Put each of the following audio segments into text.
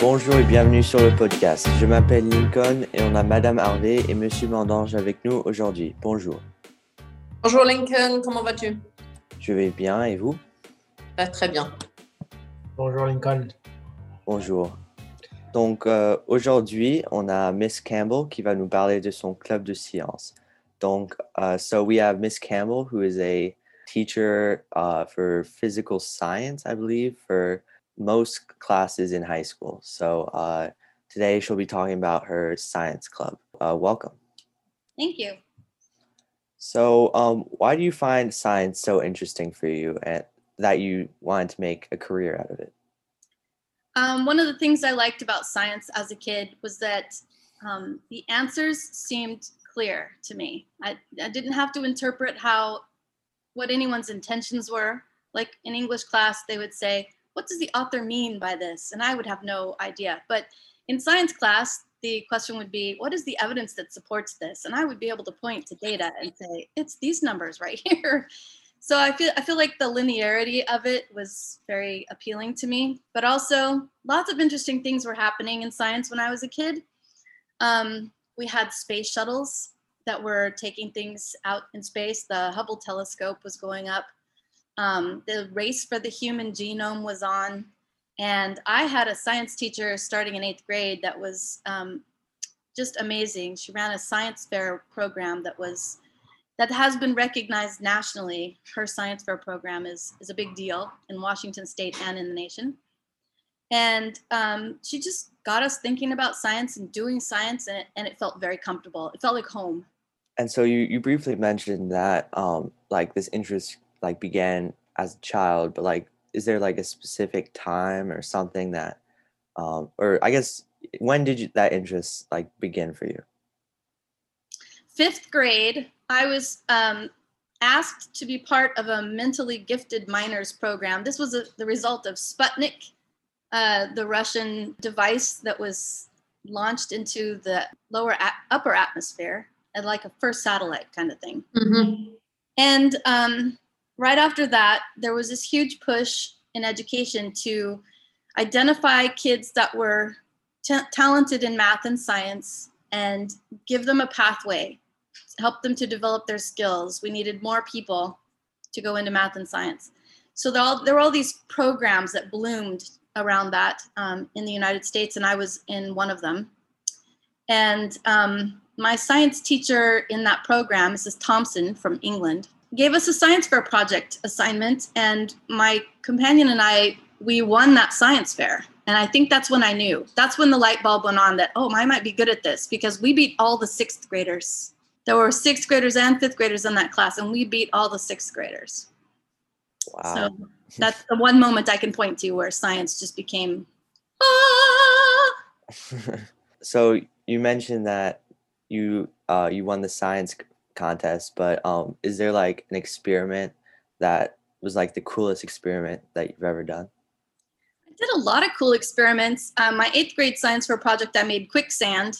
Bonjour et bienvenue sur le podcast. Je m'appelle Lincoln et on a Madame Harvey et Monsieur Mandange avec nous aujourd'hui. Bonjour. Bonjour Lincoln, comment vas-tu? Je vais bien et vous? Bah, Très bien. Bonjour Lincoln. Bonjour. Donc euh, aujourd'hui, on a Miss Campbell qui va nous parler de son club de sciences. Donc, uh, so we have Miss Campbell, who is a teacher uh, for physical science, I believe, for most classes in high school. So uh, today she'll be talking about her science club. Uh, welcome. Thank you. So, um, why do you find science so interesting for you and that you wanted to make a career out of it? Um, one of the things I liked about science as a kid was that um, the answers seemed clear to me. I, I didn't have to interpret how what anyone's intentions were. Like in English class, they would say, "What does the author mean by this?" And I would have no idea. But in science class, the question would be, "What is the evidence that supports this?" And I would be able to point to data and say, "It's these numbers right here." So I feel I feel like the linearity of it was very appealing to me, but also lots of interesting things were happening in science when I was a kid. Um, we had space shuttles that were taking things out in space. The Hubble telescope was going up. Um, the race for the human genome was on. And I had a science teacher starting in eighth grade that was um, just amazing. She ran a science fair program that was that has been recognized nationally. Her science fair program is is a big deal in Washington State and in the nation. And um, she just got us thinking about science and doing science, and it, and it felt very comfortable. It felt like home. And so you, you briefly mentioned that um, like this interest like began as a child, but like is there like a specific time or something that um, or I guess when did you, that interest like begin for you? Fifth grade, I was um, asked to be part of a mentally gifted minors program. This was a, the result of Sputnik, uh, the Russian device that was launched into the lower a- upper atmosphere, and like a first satellite kind of thing. Mhm. And um, right after that, there was this huge push in education to identify kids that were ta talented in math and science and give them a pathway, help them to develop their skills. We needed more people to go into math and science. So there, all, there were all these programs that bloomed around that um, in the United States, and I was in one of them. And um, my science teacher in that program, Mrs. Thompson from England, gave us a science fair project assignment, and my companion and I we won that science fair. And I think that's when I knew. That's when the light bulb went on that oh, I might be good at this because we beat all the sixth graders. There were sixth graders and fifth graders in that class, and we beat all the sixth graders. Wow. So that's the one moment I can point to where science just became ah! so you mentioned that you uh, you won the science contest, but um, is there like an experiment that was like the coolest experiment that you've ever done? I did a lot of cool experiments. Um, my eighth grade science fair project, I made quicksand,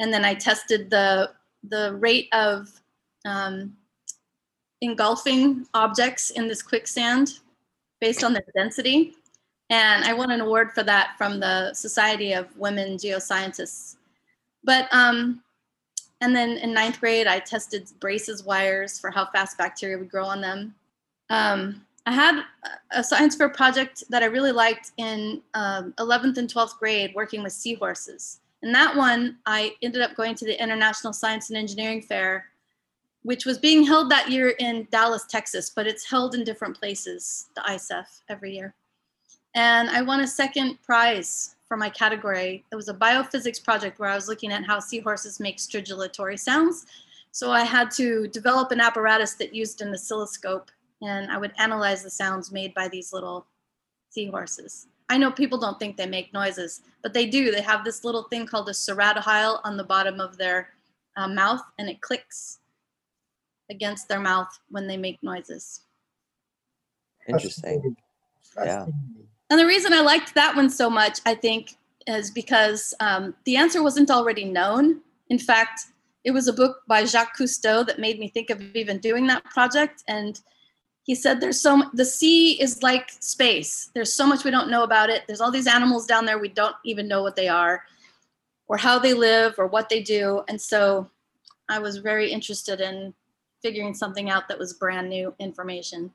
and then I tested the the rate of um, engulfing objects in this quicksand based on their density. And I won an award for that from the Society of Women Geoscientists. But um, and then in ninth grade, I tested braces wires for how fast bacteria would grow on them. Um, I had a science fair project that I really liked in um, 11th and 12th grade working with seahorses. And that one, I ended up going to the International Science and Engineering Fair, which was being held that year in Dallas, Texas, but it's held in different places, the ISEF, every year. And I won a second prize for my category. It was a biophysics project where I was looking at how seahorses make stridulatory sounds. So I had to develop an apparatus that used an oscilloscope and I would analyze the sounds made by these little seahorses. I know people don't think they make noises, but they do. They have this little thing called a ceratohyal on the bottom of their uh, mouth, and it clicks against their mouth when they make noises. Interesting. Yeah. Fascinating. And the reason I liked that one so much, I think, is because um, the answer wasn't already known. In fact, it was a book by Jacques Cousteau that made me think of even doing that project. And he said there's so the sea is like space there's so much we don't know about it there's all these animals down there we don't even know what they are or how they live or what they do and so i was very interested in figuring something out that was brand new information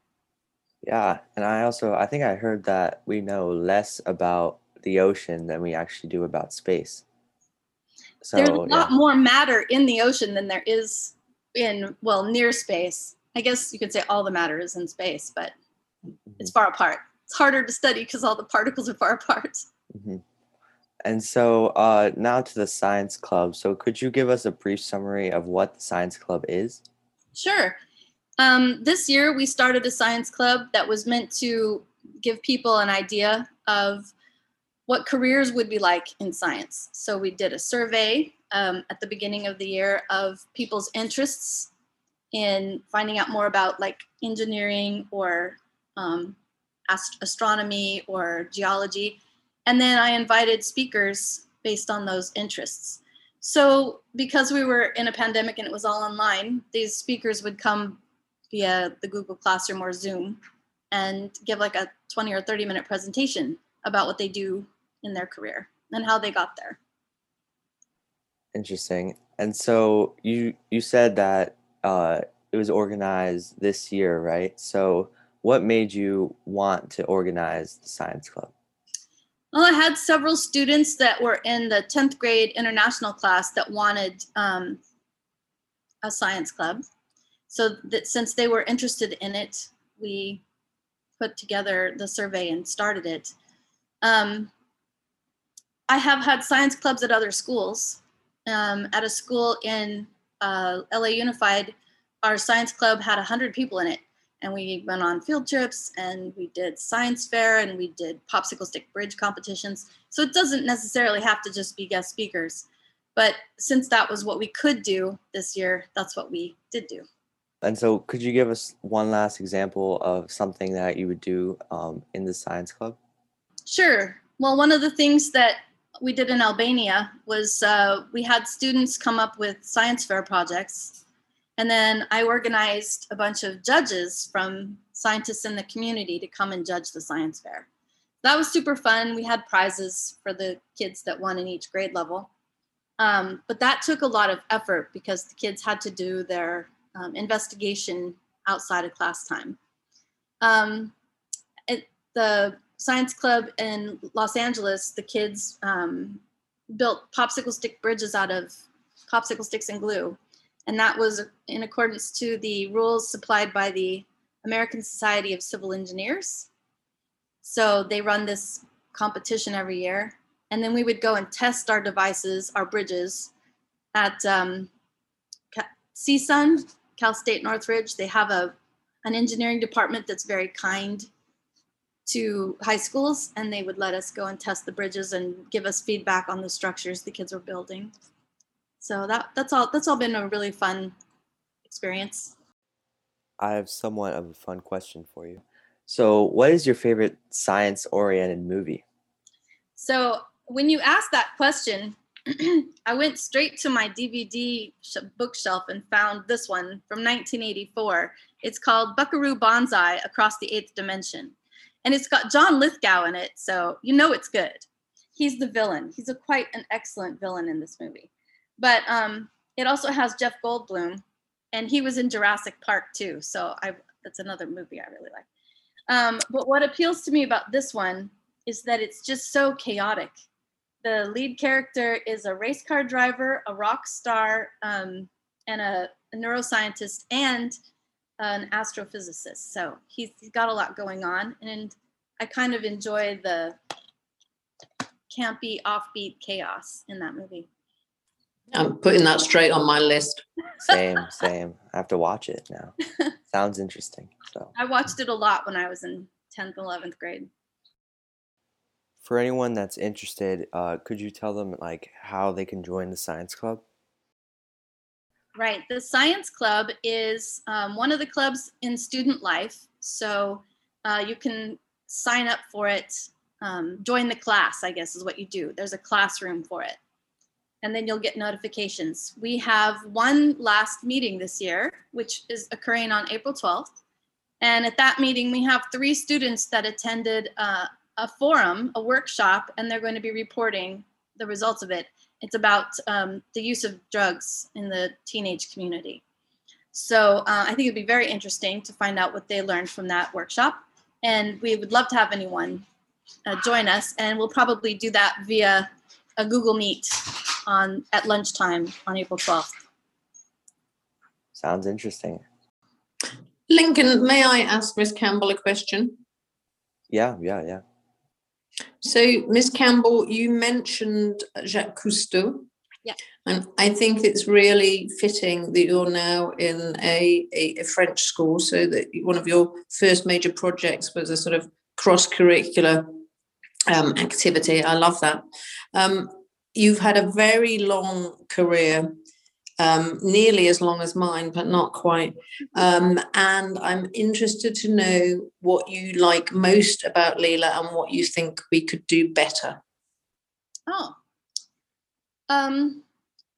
Yeah, and I also I think I heard that we know less about the ocean than we actually do about space. So there's a yeah. lot more matter in the ocean than there is in well near space i guess you could say all the matter is in space but it's far apart it's harder to study because all the particles are far apart Mhm. And so uh, now to the science club. So could you give us a brief summary of what the science club is? Sure. Um, this year, we started a science club that was meant to give people an idea of what careers would be like in science. So we did a survey um, at the beginning of the year of people's interests in finding out more about like engineering or um, ast- astronomy or geology. And then I invited speakers based on those interests. So, because we were in a pandemic and it was all online, these speakers would come via the Google Classroom or Zoom and give like a 20 or 30 minute presentation about what they do in their career and how they got there. Interesting. And so you you said that uh, it was organized this year, right? So what made you want to organize the science club? Well, I had several students that were in the 10th grade international class that wanted um, a science club. So that since they were interested in it, we put together the survey and started it. Um, I have had science clubs at other schools. Um, at a school in uh, LA Unified, our science club had 100 people in it and we went on field trips and we did science fair and we did popsicle stick bridge competitions so it doesn't necessarily have to just be guest speakers but since that was what we could do this year that's what we did do And so could you give us one last example of something that you would do um, in the science club? sure. Well one of the things that we did in albania was uh, we had students come up with science fair projects. And then i organized a bunch of judges from scientists in the community to come and judge the science fair. That was super fun. We had prizes for the kids that won in each grade level. Um, but that took a lot of effort because the kids had to do their um, investigation outside of class time. Um, it, the science club in los angeles the kids um, built popsicle stick bridges out of popsicle sticks and glue. And that was in accordance to the rules supplied by the American Society of Civil Engineers. So they run this competition every year, and then we would go and test our devices, our bridges, at um, CSUN, Cal State Northridge. They have a an engineering department that's very kind to high schools, and they would let us go and test the bridges and give us feedback on the structures the kids were building. So that that's all that's all been a really fun experience. I have somewhat of a fun question for you. So what is your favorite science oriented movie? So when you asked that question, I went straight to my DVD sh- bookshelf and found this one from 1984. It's called Buckaroo Banzai Across the Eighth Dimension. And it's got John Lithgow in it, so you know it's good. He's the villain. He's a quite an excellent villain in this movie. But um, it also has Jeff Goldblum, and he was in Jurassic Park too. So I that's another movie I really like. Um, but what appeals to me about this one is that it's just so chaotic. The lead character is a race car driver, a rock star, um, and a, a neuroscientist, and an astrophysicist. So he's, he's got a lot going on, and I kind of enjoy the campy, offbeat chaos in that movie. I'm putting that straight on my list. Same, same. I have to watch it now. Sounds interesting. So I watched it a lot when I was in 10th, 11th grade. For anyone that's interested, uh, could you tell them like how they can join the science club? Right. The Science Club is um, one of the clubs in student life. So uh, you can sign up for it, um, join the class, I guess is what you do. There's a classroom for it. And then you'll get notifications. We have one last meeting this year, which is occurring on April 12th. And at that meeting, we have three students that attended uh, a forum, a workshop, and they're going to be reporting the results of it. It's about um, the use of drugs in the teenage community. So uh, I think it'd be very interesting to find out what they learned from that workshop. And we would love to have anyone uh, join us. And we'll probably do that via a Google Meet on at lunchtime on April 12th. Sounds interesting. Lincoln, may I ask Miss Campbell a question? Yeah, yeah, yeah. So, Miss Campbell, you mentioned Jacques Cousteau. Yeah. And I think it's really fitting that you're now in a, a, a French school, so that one of your first major projects was a sort of cross curricular um, activity. I love that. Um, you've had a very long career um, nearly as long as mine, but not quite. Um, and I'm interested to know what you like most about Lila and what you think we could do better. Oh. Um,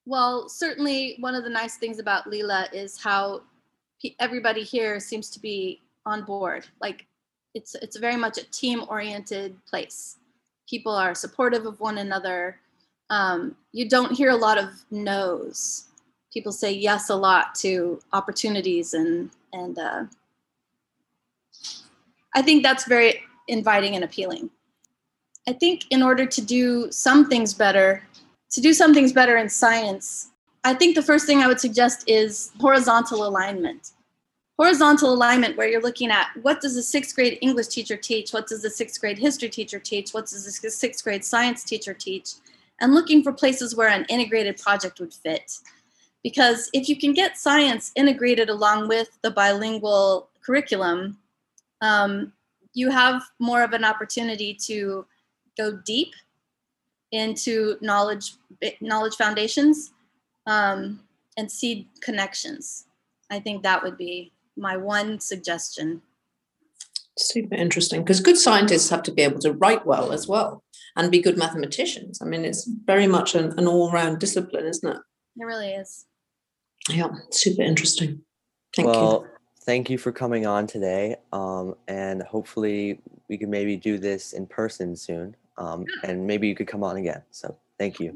well, certainly one of the nice things about Lila is how everybody here seems to be on board. Like it's it's very much a team oriented place. People are supportive of one another. Um, you don't hear a lot of no's people say yes a lot to opportunities and and uh, I think that's very inviting and appealing. I think in order to do some things better, to do some things better in science, I think the first thing I would suggest is horizontal alignment. Horizontal alignment, where you're looking at what does a sixth grade English teacher teach? What does a sixth grade history teacher teach? What does a sixth grade science teacher teach? And looking for places where an integrated project would fit because if you can get science integrated along with the bilingual curriculum, um, you have more of an opportunity to go deep into knowledge knowledge foundations um, and see connections. I think that would be my one suggestion. Super interesting because good scientists have to be able to write well as well and be good mathematicians. I mean, it's very much an, an all round discipline, isn't it? It really is. Yeah, super interesting. Thank well, you. thank you for coming on today. Um, and hopefully we can maybe do this in person soon. Um, and maybe you could come on again. So thank you.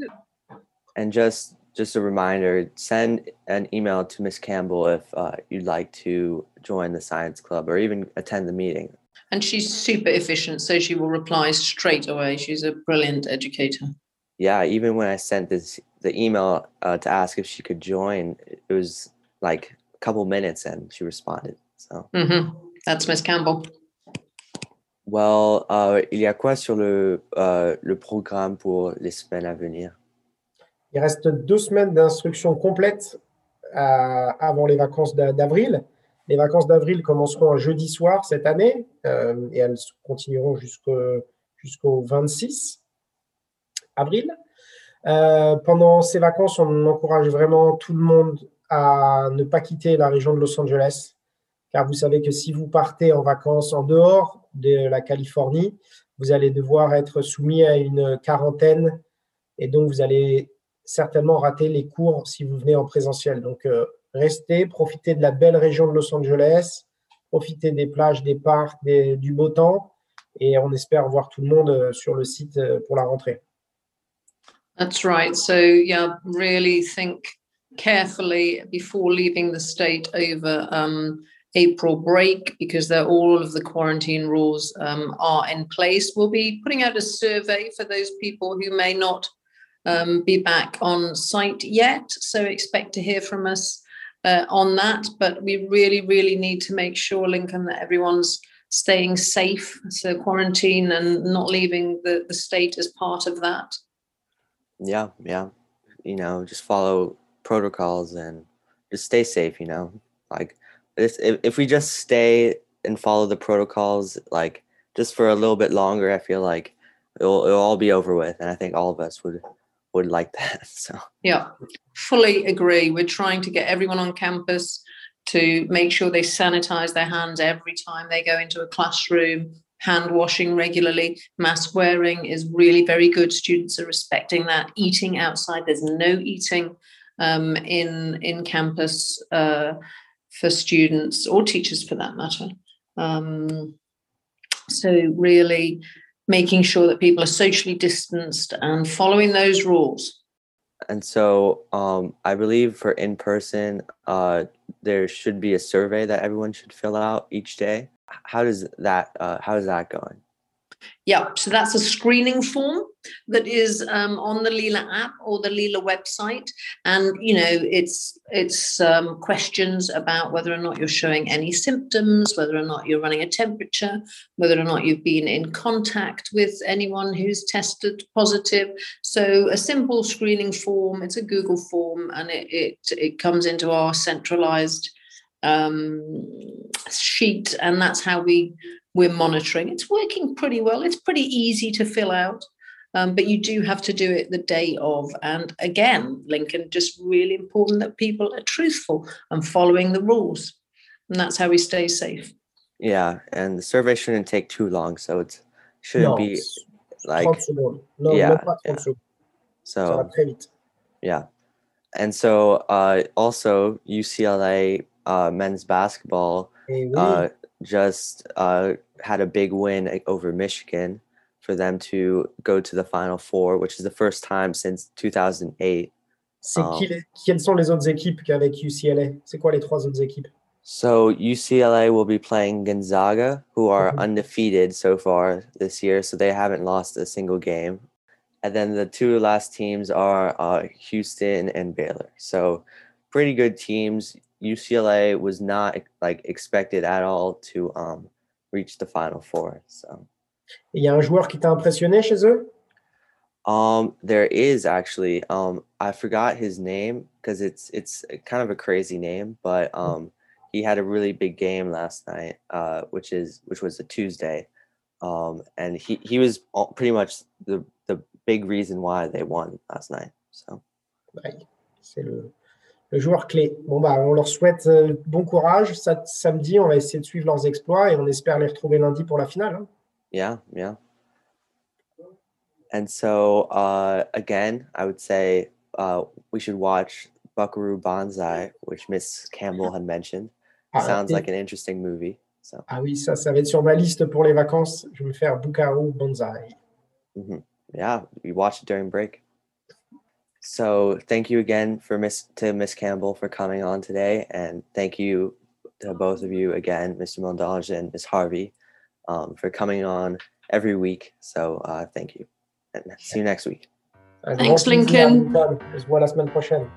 And just just a reminder, send an email to Miss Campbell if uh, you'd like to join the science club or even attend the meeting. And she's super efficient, so she will reply straight away. She's a brilliant educator. Yeah, even when I sent this the email uh, to ask if she could join, it was like a couple minutes and she responded. So. Mm-hmm. That's Miss Campbell. Well, uh, il y a quoi sur le, euh, le programme pour les semaines à venir? Il reste deux semaines d'instruction complète euh, avant les vacances d'avril. Les vacances d'avril commenceront un jeudi soir cette année euh, et elles continueront jusqu'au jusqu'au 26 avril. Euh, pendant ces vacances, on encourage vraiment tout le monde à ne pas quitter la région de Los Angeles, car vous savez que si vous partez en vacances en dehors de la Californie, vous allez devoir être soumis à une quarantaine et donc vous allez certainement rater les cours si vous venez en présentiel. Donc euh, restez, profitez de la belle région de Los Angeles, profitez des plages, des parcs, du beau temps et on espère voir tout le monde euh, sur le site pour la rentrée. That's right. So, yeah, really think carefully before leaving the state over um, April break because all of the quarantine rules um, are in place. We'll be putting out a survey for those people who may not um, be back on site yet. So, expect to hear from us uh, on that. But we really, really need to make sure, Lincoln, that everyone's staying safe. So, quarantine and not leaving the, the state as part of that. Yeah, yeah. You know, just follow protocols and just stay safe, you know. Like if if we just stay and follow the protocols like just for a little bit longer, I feel like it'll it'll all be over with and I think all of us would would like that. So Yeah. Fully agree. We're trying to get everyone on campus to make sure they sanitize their hands every time they go into a classroom hand washing regularly, mask wearing is really very good. Students are respecting that. Eating outside, there's no eating um, in in campus uh, for students or teachers for that matter. Um, so really making sure that people are socially distanced and following those rules. And so um, I believe for in person, uh, there should be a survey that everyone should fill out each day. How does that uh, how is that going? Yeah, so that's a screening form that is um, on the Lila app or the Lila website, and you know it's it's um, questions about whether or not you're showing any symptoms, whether or not you're running a temperature, whether or not you've been in contact with anyone who's tested positive. So a simple screening form. It's a Google form, and it it, it comes into our centralized um, sheet, and that's how we we're monitoring. It's working pretty well. It's pretty easy to fill out, um, but you do have to do it the day of. And again, Lincoln, just really important that people are truthful and following the rules. And that's how we stay safe. Yeah, and the survey shouldn't take too long, so it shouldn't Non, be like 30 secondes. Non, Yeah, même pas 30 yeah. secondes. Ça so. Yeah. And so uh, also UCLA uh, men's basketball uh, just uh, had a big win over Michigan for them to go to the Final Four, which is the first time since 2008. c'est qui les- quelles sont les autres équipes qu'avec UCLA C'est quoi les trois autres équipes So UCLA will be playing Gonzaga, who are Mhm. undefeated so far this year, so they haven't lost a single game. And then the two last teams are uh, Houston and Baylor. So pretty good teams. UCLA was not like expected at all to um, reach the Final Four. So Il y a un joueur qui t'a impressionné chez eux um, there is actually um, I forgot his name because it's it's kind of a crazy name, but um, he had a really big game last night, uh, which is which was a Tuesday, um, and he he was pretty much the the big reason why they won last night. So Ouais, C'est le, le joueur clé. Bon, bah, on leur souhaite euh, bon courage. Ça- samedi, on va essayer de suivre leurs exploits et on espère les retrouver lundi pour la finale. hein. yeah, yeah. And so uh, again, I would say uh, we should watch Buckaroo Banzai, which Miss Campbell had mentioned. Ah, Sounds et- like an interesting movie. So. ah oui, ça, ça va être sur ma liste pour les vacances. Je vais faire Bukaru Banzai. hmm Yeah, we watched it during break. So thank you again for Miss to Miss Campbell for coming on today, and thank you to both of you again, Mr. Mondange and Miss Harvey, um, for coming on every week. So uh, thank you, and see you next week. Un Thanks, Lincoln. Lincoln. On se voit prochaine.